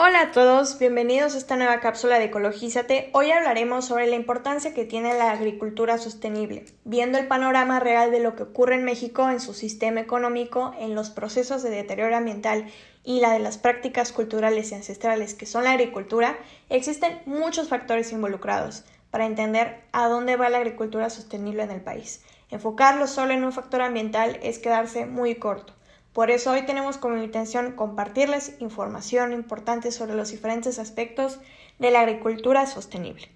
Hola a todos, bienvenidos a esta nueva cápsula de Ecologízate. Hoy hablaremos sobre la importancia que tiene la agricultura sostenible, viendo el panorama real de lo que ocurre en México en su sistema económico, en los procesos de deterioro ambiental y la de las prácticas culturales y ancestrales que son la agricultura, existen muchos factores involucrados para entender a dónde va la agricultura sostenible en el país. Enfocarlo solo en un factor ambiental es quedarse muy corto. Por eso hoy tenemos como intención compartirles información importante sobre los diferentes aspectos de la agricultura sostenible.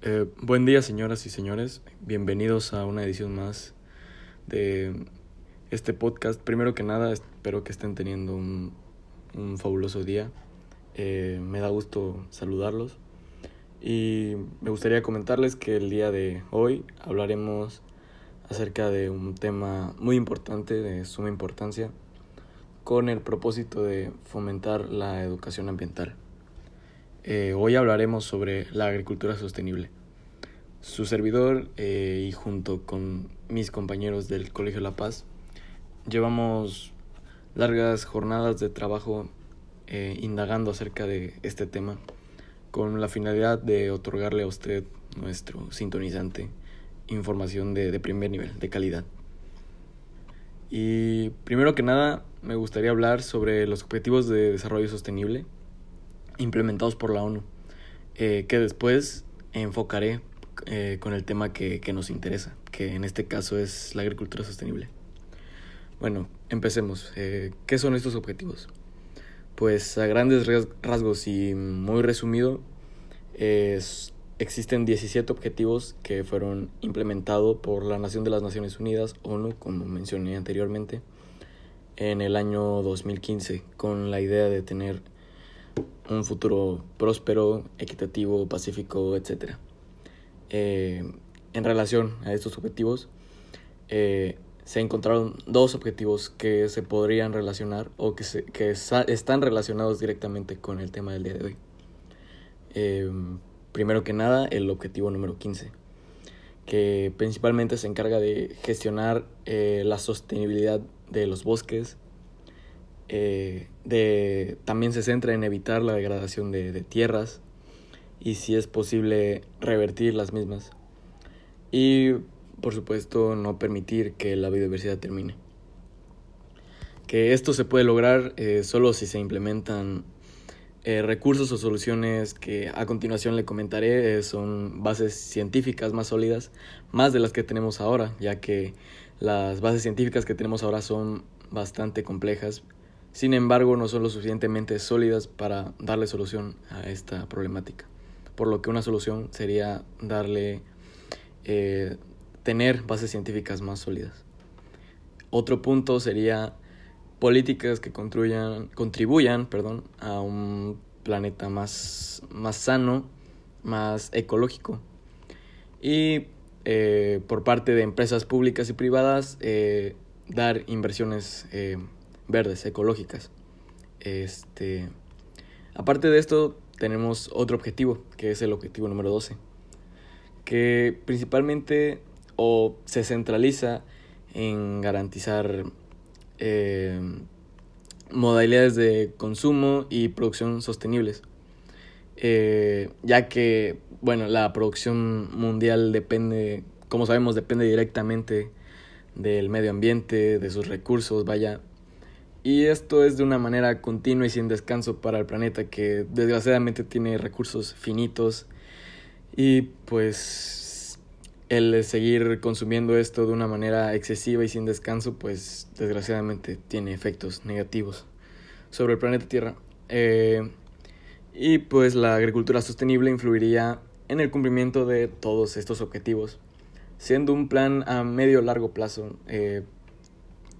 Eh, buen día señoras y señores, bienvenidos a una edición más de este podcast. Primero que nada, espero que estén teniendo un, fabuloso día. Eh, me da gusto saludarlos. Y me gustaría comentarles que el día de hoy hablaremos acerca de un tema muy importante, de suma importancia, con el propósito de fomentar la educación ambiental. Eh, hoy hablaremos sobre la agricultura sostenible. Su servidor eh, y junto con mis compañeros del Colegio La Paz Llevamos largas jornadas de trabajo eh, indagando acerca de este tema con la finalidad de otorgarle a usted, nuestro sintonizante, información de, de primer nivel, de calidad. Y primero que nada, me gustaría hablar sobre los Objetivos de Desarrollo Sostenible implementados por la ONU, eh, que después enfocaré eh, con el tema que, que nos interesa, que en este caso es la agricultura sostenible. Bueno, empecemos. Eh, ¿Qué son estos objetivos? Pues a grandes rasgos y muy resumido, existen 17 objetivos que fueron implementados por la Nación de las Naciones Unidas, ONU, como mencioné anteriormente, en el año 2015, con la idea de tener un futuro próspero, equitativo, pacífico, etc. Eh, en relación a estos objetivos, eh, se encontraron dos objetivos que se podrían relacionar o que, se, que están relacionados directamente con el tema del día de hoy. Em, primero que nada, el objetivo número 15, que principalmente se encarga de gestionar eh, la sostenibilidad de los bosques, eh, de, también se centra en evitar la degradación de, de tierras y si es posible revertir las mismas. Y por supuesto, no permitir que la biodiversidad termine. Que esto se puede lograr eh, solo si se implementan eh, recursos o soluciones que a continuación le comentaré eh, son bases científicas más sólidas, más de las que tenemos ahora, ya que las bases científicas que tenemos ahora son bastante complejas, sin embargo no son lo suficientemente sólidas para darle solución a esta problemática, por lo que una solución sería darle tener bases científicas más sólidas. Otro punto sería políticas que contribuyan, perdón, a un planeta más, más sano, más ecológico. Y eh, por parte de empresas públicas y privadas, eh, dar inversiones eh, verdes, ecológicas. Este, aparte de esto, tenemos otro objetivo, que es el objetivo número 12, que principalmente o se centraliza en garantizar eh, modalidades de consumo y producción sostenibles. Eh, ya que, bueno, la producción mundial depende, como sabemos, depende directamente del medio ambiente, de sus recursos, vaya. Y esto es de una manera continua y sin descanso para el planeta que desgraciadamente tiene recursos finitos y pues el seguir consumiendo esto de una manera excesiva y sin descanso, pues desgraciadamente tiene efectos negativos sobre el planeta Tierra. Eh, y pues la agricultura sostenible influiría en el cumplimiento de todos estos objetivos, siendo un plan a medio largo plazo. Eh,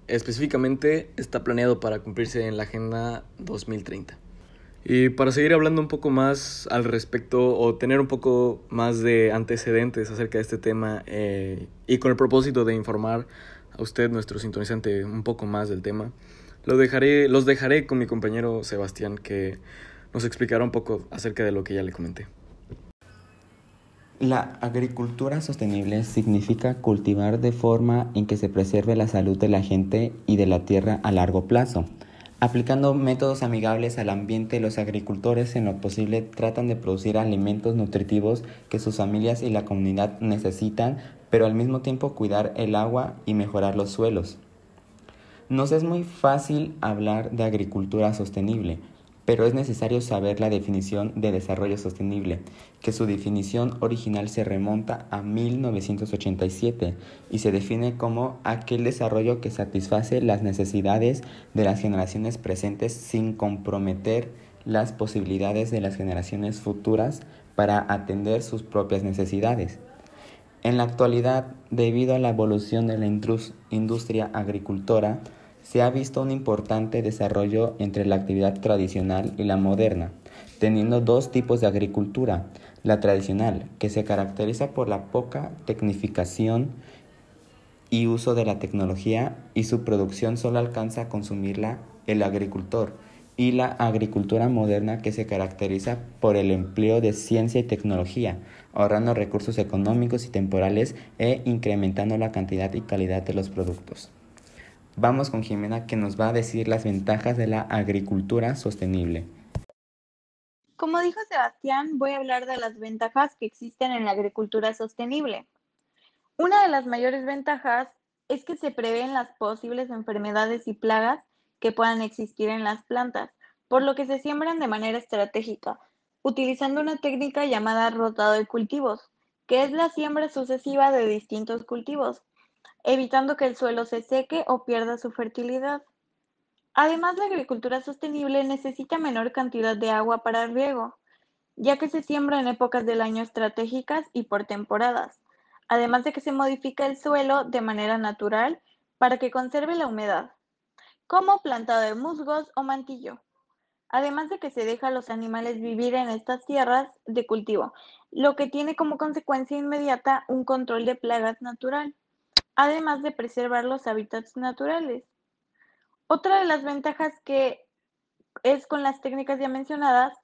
específicamente está planeado para cumplirse en la Agenda 2030. Y para seguir hablando un poco más al respecto o tener un poco más de antecedentes acerca de este tema eh, y con el propósito de informar a usted, nuestro sintonizante, un poco más del tema, lo dejaré, los dejaré con mi compañero Sebastián que nos explicará un poco acerca de lo que ya le comenté. La agricultura sostenible significa cultivar de forma en que se preserve la salud de la gente y de la tierra a largo plazo. Aplicando métodos amigables al ambiente, los agricultores en lo posible tratan de producir alimentos nutritivos que sus familias y la comunidad necesitan, pero al mismo tiempo cuidar el agua y mejorar los suelos. Nos es muy fácil hablar de agricultura sostenible, pero es necesario saber la definición de desarrollo sostenible, que su definición original se remonta a 1987 y se define como aquel desarrollo que satisface las necesidades de las generaciones presentes sin comprometer las posibilidades de las generaciones futuras para atender sus propias necesidades. En la actualidad, debido a la evolución de la industria agricultora, se ha visto un importante desarrollo entre la actividad tradicional y la moderna, teniendo dos tipos de agricultura. La tradicional, que se caracteriza por la poca tecnificación y uso de la tecnología y su producción solo alcanza a consumirla el agricultor, y la agricultura moderna que se caracteriza por el empleo de ciencia y tecnología, ahorrando recursos económicos y temporales e incrementando la cantidad y calidad de los productos. Vamos con Jimena que nos va a decir las ventajas de la agricultura sostenible. Como dijo Sebastián, voy a hablar de las ventajas que existen en la agricultura sostenible. Una de las mayores ventajas es que se prevén las posibles enfermedades y plagas que puedan existir en las plantas, por lo que se siembran de manera estratégica, utilizando una técnica llamada rotado de cultivos, que es la siembra sucesiva de distintos cultivos, evitando que el suelo se seque o pierda su fertilidad. Además, la agricultura sostenible necesita menor cantidad de agua para el riego, ya que se siembra en épocas del año estratégicas y por temporadas, además de que se modifica el suelo de manera natural para que conserve la humedad, como plantado de musgos o mantillo. Además de que se deja a los animales vivir en estas tierras de cultivo, lo que tiene como consecuencia inmediata un control de plagas natural además de preservar los hábitats naturales. Otra de las ventajas que es con las técnicas ya mencionadas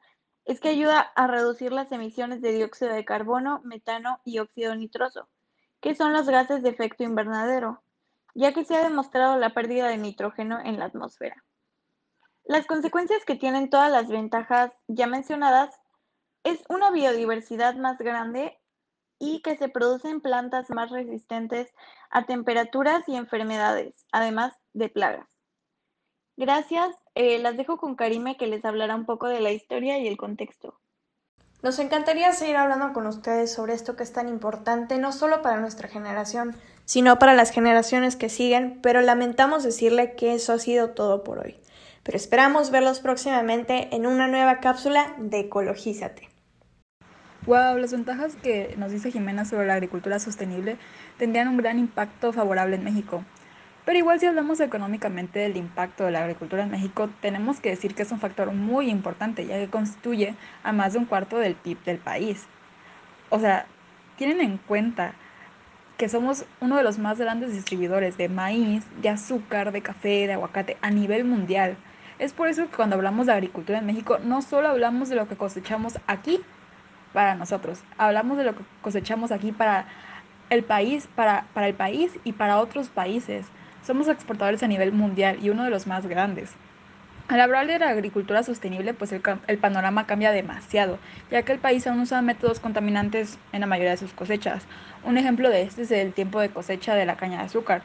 es que ayuda a reducir las emisiones de dióxido de carbono, metano y óxido nitroso, que son los gases de efecto invernadero, ya que se ha demostrado la pérdida de nitrógeno en la atmósfera. Las consecuencias que tienen todas las ventajas ya mencionadas es una biodiversidad más grande y que se producen plantas más resistentes a temperaturas y enfermedades, además de plagas. Gracias, eh, las dejo con Karime que les hablará un poco de la historia y el contexto. Nos encantaría seguir hablando con ustedes sobre esto que es tan importante, no solo para nuestra generación, sino para las generaciones que siguen, pero lamentamos decirle que eso ha sido todo por hoy. Pero esperamos verlos próximamente en una nueva cápsula de Ecologízate. Wow, las ventajas que nos dice Jimena sobre la agricultura sostenible tendrían un gran impacto favorable en México. Pero igual si hablamos económicamente del impacto de la agricultura en México, tenemos que decir que es un factor muy importante, ya que constituye a más de un cuarto del PIB del país. O sea, tienen en cuenta que somos uno de los más grandes distribuidores de maíz, de azúcar, de café, de aguacate a nivel mundial. Es por eso que cuando hablamos de agricultura en México, no solo hablamos de lo que cosechamos aquí, para nosotros. Hablamos de lo que cosechamos aquí para el país, para, para el país y para otros países. Somos exportadores a nivel mundial y uno de los más grandes. Al hablar de la agricultura sostenible, pues el, el, panorama cambia demasiado, ya que el país aún usa métodos contaminantes en la mayoría de sus cosechas. Un ejemplo de este es el tiempo de cosecha de la caña de azúcar.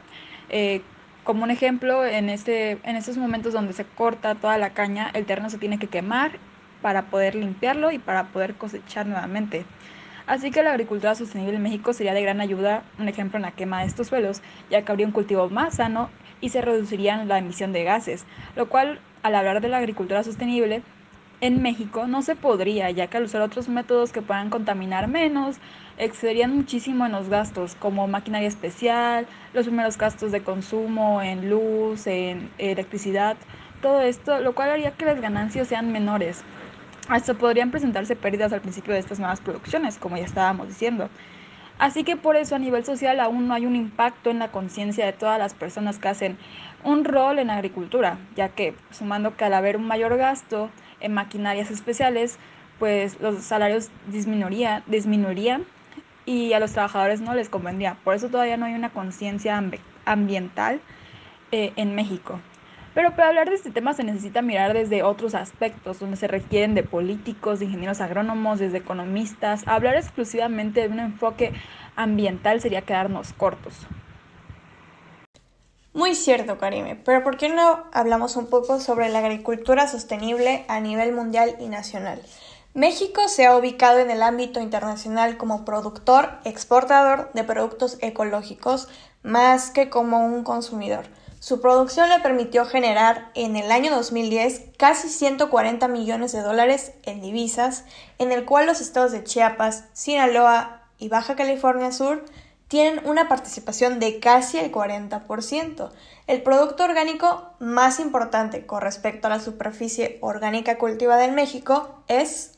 Eh, como un ejemplo, en, este, en estos momentos donde se corta toda la caña, el terreno se tiene que quemar para poder limpiarlo y para poder cosechar nuevamente. Así que la agricultura sostenible en México sería de gran ayuda, un ejemplo en la quema de estos suelos, ya que habría un cultivo más sano y se reduciría la emisión de gases, lo cual al hablar de la agricultura sostenible en México no se podría, ya que al usar otros métodos que puedan contaminar menos, excederían muchísimo en los gastos, como maquinaria especial, los primeros gastos de consumo en luz, en electricidad, todo esto, lo cual haría que las ganancias sean menores. Hasta podrían presentarse pérdidas al principio de estas nuevas producciones, como ya estábamos diciendo. Así que por eso a nivel social aún no hay un impacto en la conciencia de todas las personas que hacen un rol en agricultura, ya que sumando que al haber un mayor gasto en maquinarias especiales, pues los salarios disminuirían, disminuirían y a los trabajadores no les convendría. Por eso todavía no hay una conciencia ambiental eh, en México. Pero para hablar de este tema se necesita mirar desde otros aspectos, donde se requieren de políticos, de ingenieros agrónomos, desde economistas. Hablar exclusivamente de un enfoque ambiental sería quedarnos cortos. Muy cierto, Karime, pero ¿por qué no hablamos un poco sobre la agricultura sostenible a nivel mundial y nacional? México se ha ubicado en el ámbito internacional como productor, exportador de productos ecológicos, más que como un consumidor. Su producción le permitió generar en el año 2010 casi 140 millones de dólares en divisas, en el cual los estados de Chiapas, Sinaloa y Baja California Sur tienen una participación de casi el 40%. El producto orgánico más importante con respecto a la superficie orgánica cultivada en México es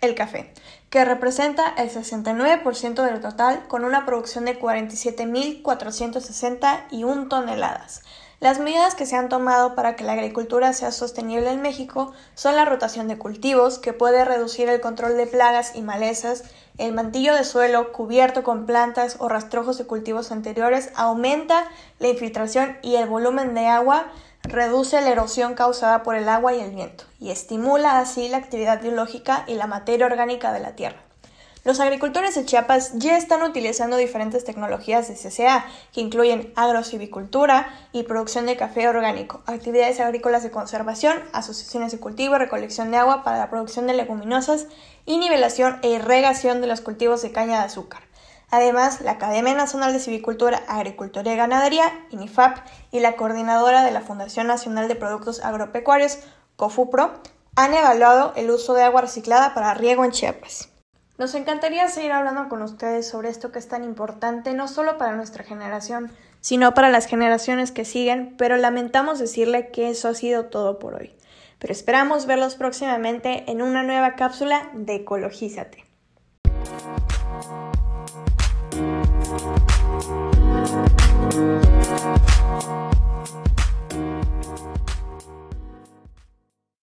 el café, que representa el 69% del total con una producción de 47.461 toneladas. Las medidas que se han tomado para que la agricultura sea sostenible en México son la rotación de cultivos, que puede reducir el control de plagas y malezas, el mantillo de suelo cubierto con plantas o rastrojos de cultivos anteriores aumenta la infiltración y el volumen de agua reduce la erosión causada por el agua y el viento y estimula así la actividad biológica y la materia orgánica de la tierra. Los agricultores de Chiapas ya están utilizando diferentes tecnologías de CCA, que incluyen agrosivicultura y producción de café orgánico, actividades agrícolas de conservación, asociaciones de cultivo y recolección de agua para la producción de leguminosas y nivelación e irrigación de los cultivos de caña de azúcar. Además, la Academia Nacional de Civicultura, Agricultura y Ganadería, INIFAP, y la coordinadora de la Fundación Nacional de Productos Agropecuarios, COFUPRO, han evaluado el uso de agua reciclada para riego en Chiapas. Nos encantaría seguir hablando con ustedes sobre esto que es tan importante no solo para nuestra generación, sino para las generaciones que siguen, pero lamentamos decirle que eso ha sido todo por hoy. Pero esperamos verlos próximamente en una nueva cápsula de Ecologízate.